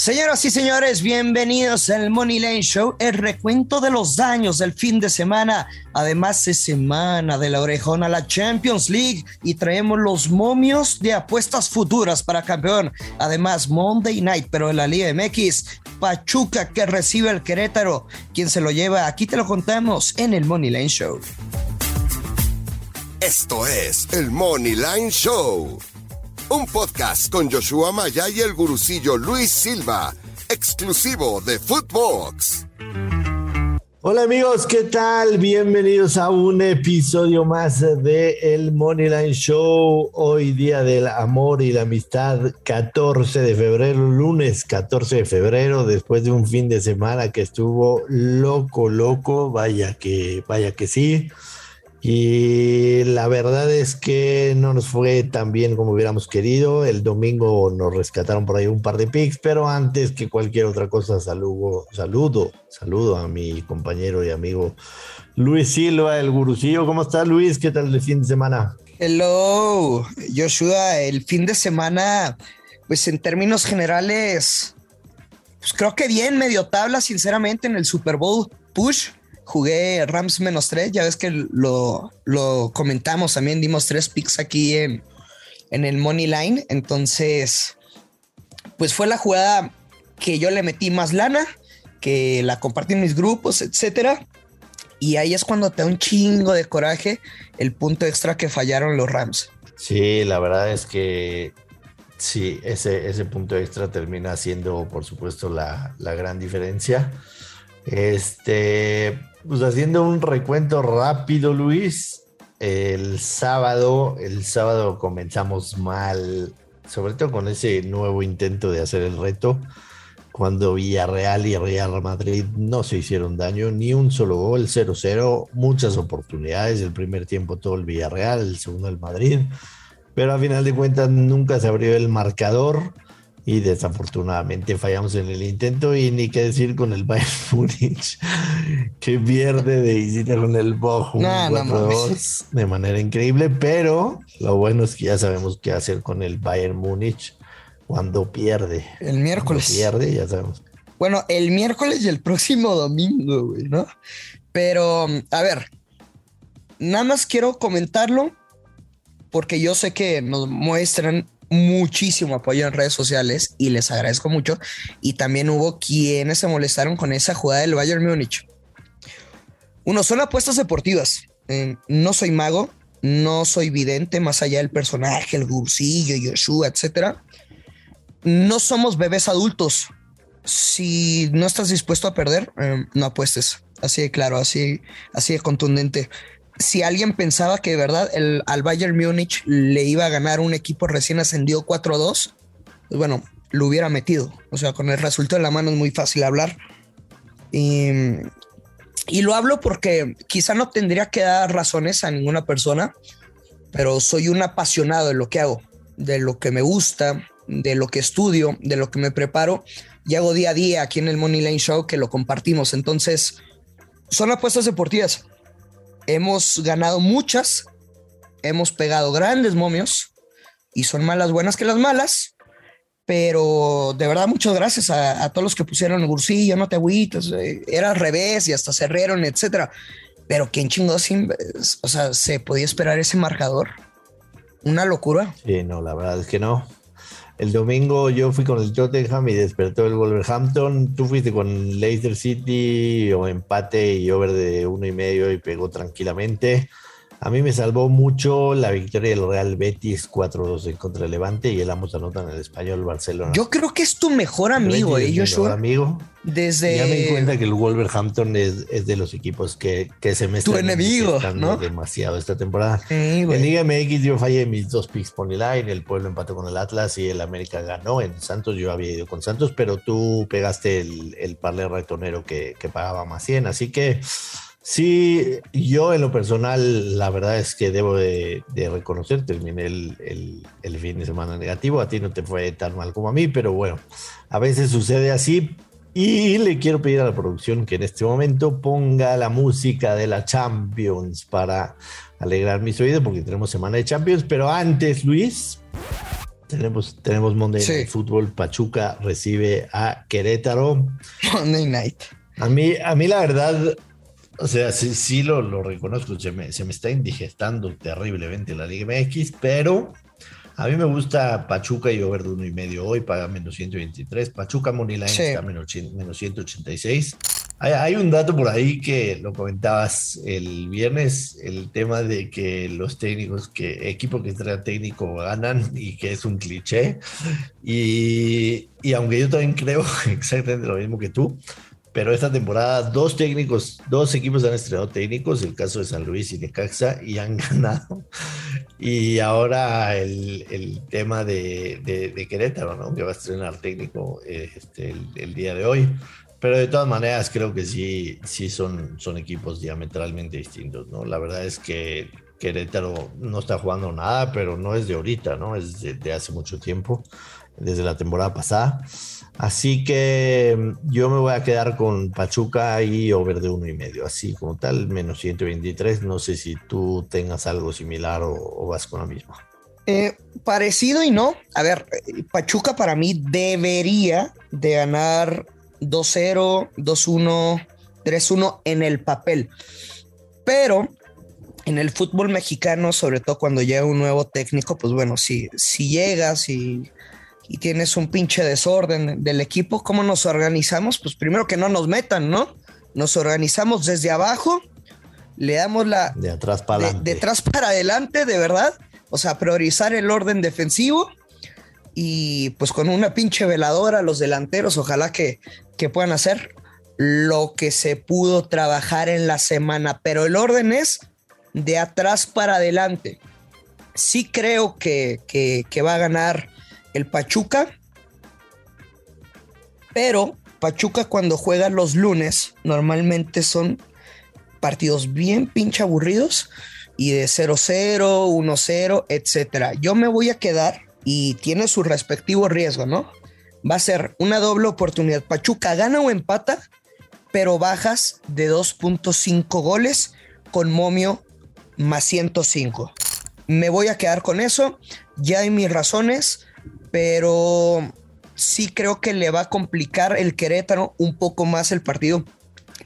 Señoras y señores, bienvenidos al Money Lane Show, el recuento de los daños del fin de semana. Además, es semana de la orejona a la Champions League y traemos los momios de apuestas futuras para campeón. Además, Monday Night, pero en la Liga MX, Pachuca que recibe el Querétaro. ¿Quién se lo lleva? Aquí te lo contamos en el Money Lane Show. Esto es el Money Line Show un podcast con Joshua Maya y el gurucillo Luis Silva, exclusivo de Footbox. Hola amigos, ¿qué tal? Bienvenidos a un episodio más de el Moneyline Show. Hoy día del amor y la amistad, 14 de febrero, lunes 14 de febrero, después de un fin de semana que estuvo loco, loco, vaya que, vaya que sí. Y la verdad es que no nos fue tan bien como hubiéramos querido. El domingo nos rescataron por ahí un par de picks, pero antes que cualquier otra cosa, saludo, saludo, saludo a mi compañero y amigo Luis Silva, el gurucillo. ¿Cómo estás, Luis? ¿Qué tal el fin de semana? Hello, Joshua. El fin de semana, pues en términos generales, pues creo que bien, medio tabla, sinceramente, en el Super Bowl push jugué Rams menos tres, ya ves que lo, comentamos también, dimos tres picks aquí en, en el Money Line, entonces, pues fue la jugada que yo le metí más lana, que la compartí en mis grupos, etcétera. Y ahí es cuando te da un chingo de coraje el punto extra que fallaron los Rams. Sí, la verdad es que sí, ese, ese punto extra termina siendo, por supuesto, la, la gran diferencia. Este, pues haciendo un recuento rápido, Luis. El sábado, el sábado comenzamos mal, sobre todo con ese nuevo intento de hacer el reto, cuando Villarreal y Real Madrid no se hicieron daño, ni un solo gol, 0-0, muchas oportunidades, el primer tiempo todo el Villarreal, el segundo el Madrid, pero a final de cuentas nunca se abrió el marcador y desafortunadamente fallamos en el intento y ni qué decir con el Bayern Múnich que pierde de visita con el Bochum de manera increíble, pero lo bueno es que ya sabemos qué hacer con el Bayern Múnich cuando pierde. El miércoles. pierde, ya sabemos. Bueno, el miércoles y el próximo domingo, güey, ¿no? Pero, a ver, nada más quiero comentarlo porque yo sé que nos muestran muchísimo apoyo en redes sociales y les agradezco mucho. Y también hubo quienes se molestaron con esa jugada del Bayern Múnich. Uno, son apuestas deportivas. Eh, no soy mago, no soy vidente, más allá del personaje, el Gursillo, Yoshua, etcétera. No somos bebés adultos. Si no estás dispuesto a perder, eh, no apuestes. Así de claro, así, así de contundente si alguien pensaba que de verdad el, al Bayern Múnich le iba a ganar un equipo recién ascendido 4-2, pues bueno, lo hubiera metido. O sea, con el resultado en la mano es muy fácil hablar. Y, y lo hablo porque quizá no tendría que dar razones a ninguna persona, pero soy un apasionado de lo que hago, de lo que me gusta, de lo que estudio, de lo que me preparo y hago día a día aquí en el Money Lane Show que lo compartimos. Entonces, son apuestas deportivas hemos ganado muchas, hemos pegado grandes momios y son malas buenas que las malas. Pero de verdad, muchas gracias a, todos los que pusieron el bursillo, no te agüitas, eh, era al revés y hasta cerraron, etcétera. Pero quién chingó sin, o sea, se podía esperar ese marcador. Una locura. Sí, no, la verdad es que no. El domingo yo fui con el Tottenham y despertó el Wolverhampton. Tú fuiste con Leicester City o empate y over de uno y medio y pegó tranquilamente. A mí me salvó mucho la victoria del Real Betis 4-2 contra el Levante y el ambos anotan el español Barcelona. Yo creo que es tu mejor amigo, ¿eh? Yo mejor amigo. Desde. Ya me di cuenta que el Wolverhampton es, es de los equipos que, que se me están. Tu enemigo, ¿no? demasiado esta temporada. en Liga MX yo fallé mis dos picks por line, el Pueblo empató con el Atlas y el América ganó. En Santos yo había ido con Santos, pero tú pegaste el, el parle ratonero que, que pagaba más 100, así que. Sí, yo en lo personal, la verdad es que debo de, reconocer, terminé el, fin de semana negativo, a ti no te fue tan mal como a mí, pero bueno, a veces sucede así. Y le quiero pedir a la producción que en este momento ponga la música de la Champions para alegrar mis oídos, porque tenemos semana de Champions, pero antes, Luis. Tenemos, tenemos Monday Night Football. Pachuca recibe a Querétaro. Monday Night. A mí, a mí la verdad, o sea, sí, sí lo, lo reconozco, se me, se me está indigestando terriblemente la Liga MX, pero a mí me gusta Pachuca y over de uno y medio hoy, paga menos 123. Pachuca Moneyline está menos, menos 186. Hay, un dato por ahí que lo comentabas el viernes, el tema de que los técnicos, que equipo que trae técnico ganan y que es un cliché. Y, y aunque yo también creo exactamente lo mismo que tú, pero esta temporada dos técnicos, dos equipos han estrenado técnicos, el caso de San Luis y de Caxa, y han ganado. Y ahora el, el tema de, de, Querétaro, ¿no? que va a estrenar técnico este, el, día de hoy. Pero de todas maneras creo que sí, sí son, son equipos diametralmente distintos. ¿no? La verdad es que Querétaro no está jugando nada, pero no es de ahorita, ¿no? es de, de hace mucho tiempo, desde la temporada pasada. Así que mm, yo me voy a quedar con Pachuca y over de uno y medio, así como tal, menos 123. No sé si tú tengas algo similar o, vas con lo mismo. Eh, parecido y no. A ver, Pachuca para mí debería de ganar 2-0, 2-1, 3-1 en el papel. Pero en el fútbol mexicano, sobre todo cuando llega un nuevo técnico, pues bueno, si, si llegas y y tienes un pinche desorden del equipo, ¿cómo nos organizamos? Pues primero que no nos metan, ¿no? Nos organizamos desde abajo, le damos la... De atrás para adelante. De, atrás para adelante, de verdad. O sea, priorizar el orden defensivo y pues con una pinche veladora los delanteros, ojalá que, que puedan hacer lo que se pudo trabajar en la semana, pero el orden es de atrás para adelante. Sí creo que, que, que va a ganar el Pachuca, pero Pachuca cuando juega los lunes normalmente son partidos bien pinche aburridos y de 0-0, 1-0, etcétera. Yo me voy a quedar y tiene su respectivo riesgo, ¿no? Va a ser una doble oportunidad. Pachuca gana o empata, pero bajas de 2.5 goles con momio más 105. Me voy a quedar con eso. Ya hay mis razones pero sí creo que le va a complicar el Querétaro un poco más el partido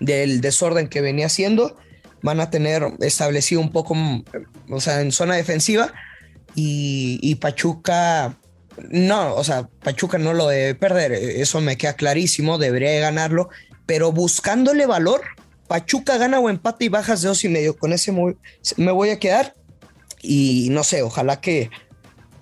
del desorden que venía haciendo. Van a tener establecido un poco, o sea, en zona defensiva y, Pachuca, no, o sea, Pachuca no lo debe perder, eso me queda clarísimo, debería ganarlo, pero buscándole valor, Pachuca gana o empate y bajas de dos y medio, con ese me voy a quedar y no sé, ojalá que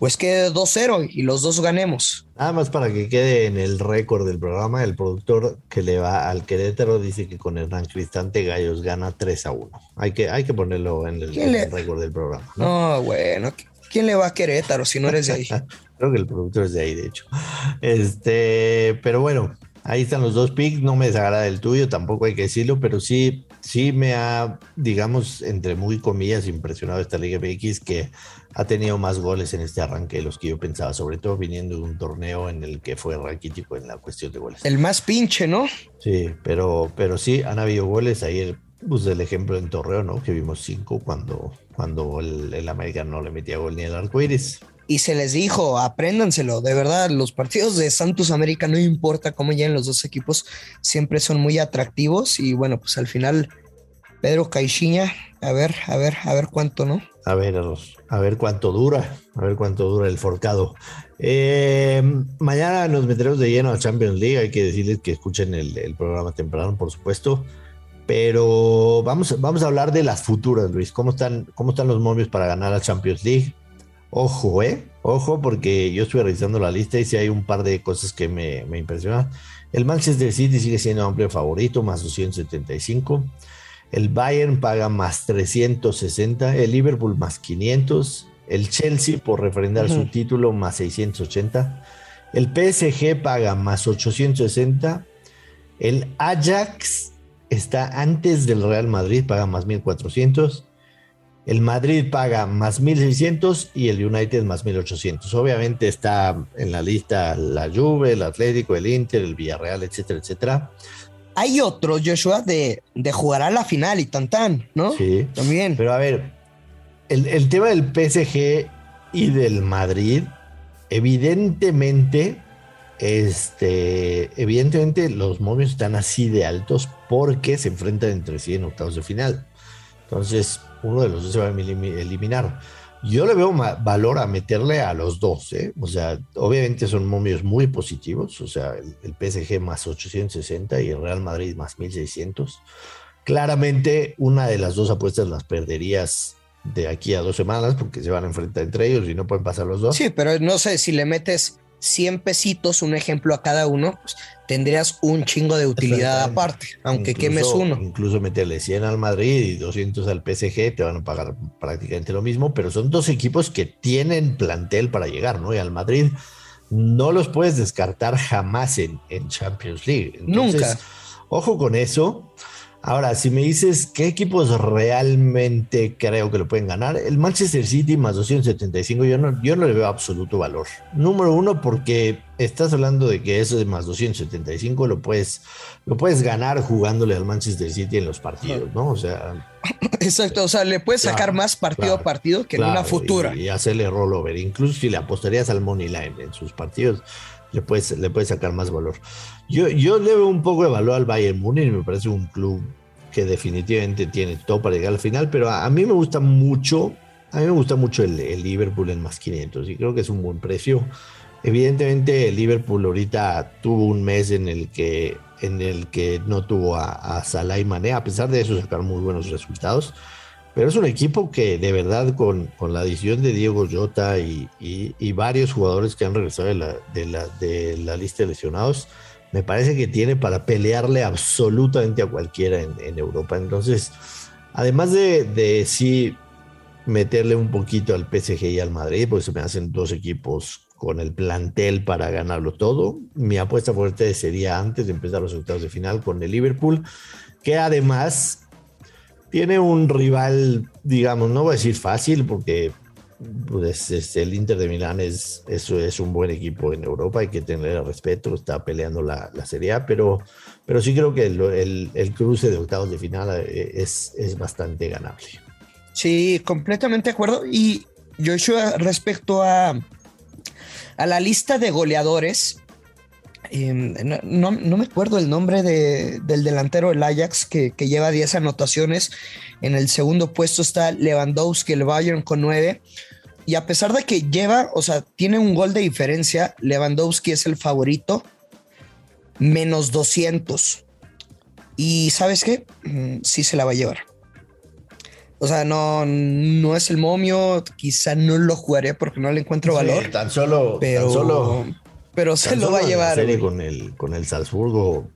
pues quede 2-0 y los dos ganemos. Nada más para que quede en el récord del programa, el productor que le va al Querétaro dice que con Hernán Cristante Gallos gana 3 a 1. Hay que, hay que ponerlo en el, récord del programa. ¿no? bueno, ¿quién le va a Querétaro si no eres de ahí? Creo que el productor es de ahí, de hecho. Este, pero bueno, ahí están los dos picks. No me desagrada el tuyo, tampoco hay que decirlo, pero sí, sí me ha, digamos, entre muy comillas, impresionado esta Liga MX que ha tenido más goles en este arranque de los que yo pensaba, sobre todo viniendo de un torneo en el que fue raquítico en la cuestión de goles. El más pinche, ¿no? Sí, pero, pero sí, han habido goles. Ayer pues el ejemplo en Torreo, ¿no? Que vimos cinco cuando, cuando el, el América no le metía gol ni el arco iris. Y se les dijo, apréndanselo, de verdad, los partidos de Santos América, no importa cómo lleguen los dos equipos, siempre son muy atractivos. Y bueno, pues al final, Pedro Caixinha, a ver, a ver, a ver cuánto, ¿no? A ver, a ver cuánto dura, a ver cuánto dura el forcado. Eh, mañana nos meteremos de lleno a Champions League, hay que decirles que escuchen el, programa temprano, por supuesto. Pero vamos, vamos a hablar de las futuras, Luis. ¿Cómo están, cómo están los momios para ganar la Champions League? Ojo, eh, ojo, porque yo estuve revisando la lista y si hay un par de cosas que me, me impresionan. El Manchester City sigue siendo amplio favorito, más 275. El Bayern paga más 360, el Liverpool más 500, el Chelsea por refrendar su título más 680, el PSG paga más 860, el Ajax está antes del Real Madrid, paga más 1400, el Madrid paga más 1600 y el United más 1800. Obviamente está en la lista la Juve, el Atlético, el Inter, el Villarreal, etcétera, etcétera. Hay otro, Joshua, de, de jugar a la final y tan tan, ¿no? Sí. También. Pero a ver, el, tema del PSG y del Madrid evidentemente, este, evidentemente los momios están así de altos porque se enfrentan entre sí en octavos de final. Entonces, uno de los dos se va a eliminar. Yo le veo valor a meterle a los dos, ¿eh? O sea, obviamente son momios muy positivos, o sea, el, el, PSG más 860 y el Real Madrid más 1600. Claramente, una de las dos apuestas las perderías de aquí a dos semanas porque se van a enfrentar entre ellos y no pueden pasar los dos. Sí, pero no sé si le metes 100 pesitos, un ejemplo a cada uno, pues tendrías un chingo de utilidad aparte, aunque quemes uno. Incluso meterle 100 al Madrid y 200 al PSG, te van a pagar prácticamente lo mismo, pero son dos equipos que tienen plantel para llegar, ¿no? Y al Madrid no los puedes descartar jamás en, en Champions League. Nunca. Ojo con eso. Ahora, si me dices qué equipos realmente creo que lo pueden ganar, el Manchester City más 275, yo no, yo no le veo absoluto valor. Número uno, porque estás hablando de que eso de más 275 lo puedes, lo puedes ganar jugándole al Manchester City en los partidos, ¿no? O sea. Exacto, o sea, le puedes sacar más partido a partido que en una futura. Y, y, hacerle rollover. Incluso si le apostarías al Money Line en sus partidos, le puedes, le puedes sacar más valor. Yo, yo le veo un poco de valor al Bayern Múnich, me parece un club que definitivamente tiene todo para llegar al final, pero a, mí me gusta mucho, a mí me gusta mucho el, Liverpool en más 500 y creo que es un buen precio. Evidentemente el Liverpool ahorita tuvo un mes en el que, en el que no tuvo a, a Salah y Mané, a pesar de eso sacaron muy buenos resultados. Pero es un equipo que de verdad con, con la adición de Diego Jota y, y, varios jugadores que han regresado de la, de la, de la lista de lesionados, me parece que tiene para pelearle absolutamente a cualquiera en, en Europa. Entonces, además de, de, sí meterle un poquito al PSG y al Madrid, porque se me hacen dos equipos con el plantel para ganarlo todo, mi apuesta fuerte sería antes de empezar los octavos de final con el Liverpool, que además tiene un rival, digamos, no voy a decir fácil, porque pues, el Inter de Milán es, es, un buen equipo en Europa, hay que tener respeto, está peleando la, la Serie A, pero, pero sí creo que el, el, cruce de octavos de final eh, es, es bastante ganable. Sí, completamente de acuerdo. Y Joshua, respecto a, a la lista de goleadores, Em, no, me acuerdo el nombre del delantero del Ajax que, lleva 10 anotaciones. En el segundo puesto está Lewandowski, el Bayern con 9. Y a pesar de que lleva, o sea, tiene un gol de diferencia, Lewandowski es el favorito, menos 200. Y sabes qué? Mm, sí se la va a llevar. O sea, no, no es el momio, quizá no lo jugaré porque no le encuentro valor. tan solo, pero, tan solo pero se lo va a llevar. con el, con el Salzburgo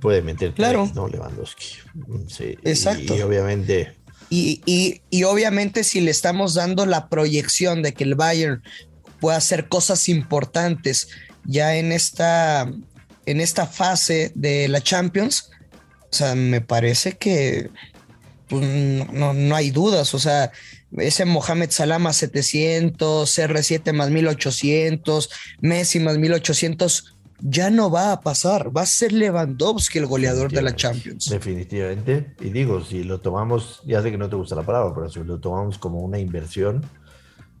puede meter claro. ¿no? Lewandowski. Sí, Exacto. Y, obviamente. Y, y, y, obviamente, si le estamos dando la proyección de que el Bayern pueda hacer cosas importantes ya en esta, en esta fase de la Champions, o sea, me parece que pues, no, no hay dudas. O sea, ese Mohamed Salah más 700, CR7 más 1800, Messi más 1800, ya no va a pasar. Va a ser Lewandowski el goleador de la Champions. Definitivamente. Y digo, si lo tomamos, ya sé que no te gusta la palabra, pero si lo tomamos como una inversión,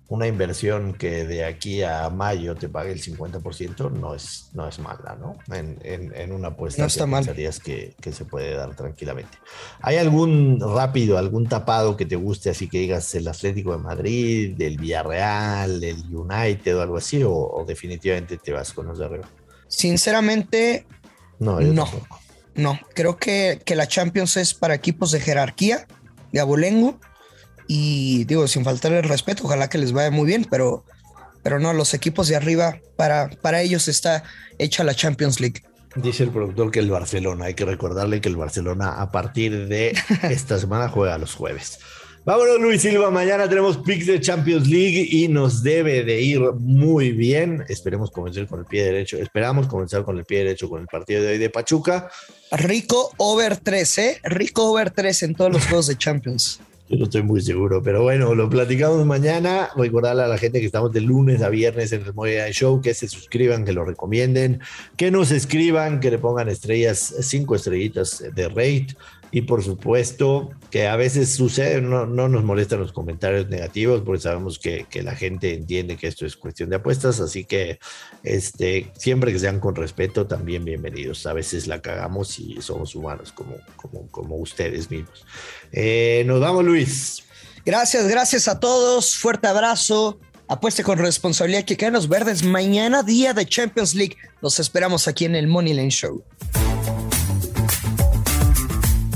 una inversión que de aquí a mayo te pague el 50% no es, no es mala, ¿no? En, en, una apuesta no está que pensarías que, que, se puede dar tranquilamente. ¿Hay algún rápido, algún tapado que te guste, así que digas el Atlético de Madrid, el Villarreal, el United o algo así, o, definitivamente te vas con los de arriba? Sinceramente, no. No, no, creo que, que la Champions es para equipos de jerarquía, de abolengo y digo, sin faltar el respeto, ojalá que les vaya muy bien, pero, pero no, los equipos de arriba, para, para ellos está hecha la Champions League. Dice el productor que el Barcelona, hay que recordarle que el Barcelona a partir de esta semana juega los jueves. Vámonos, Luis Silva. Mañana tenemos picks de Champions League y nos debe de ir muy bien. Esperemos comenzar con el pie derecho. Esperamos comenzar con el pie derecho con el partido de hoy de Pachuca. Rico over 3, ¿eh? Rico over 3 en todos los juegos de Champions. Yo no estoy muy seguro, pero bueno, lo platicamos mañana. Recordarle a la gente que estamos de lunes a viernes en el Money Show, que se suscriban, que lo recomienden, que nos escriban, que le pongan estrellas, cinco estrellitas de rate Y por supuesto que a veces sucede, no, no nos molestan los comentarios negativos porque sabemos que, que, la gente entiende que esto es cuestión de apuestas, así que este, siempre que sean con respeto, también bienvenidos. A veces la cagamos y somos humanos como, como, como ustedes mismos. Eh, nos vamos, Luis. Gracias, gracias a todos. Fuerte abrazo. Apueste con responsabilidad que quedan los verdes. Mañana, día de Champions League. Los esperamos aquí en el Money Line Show.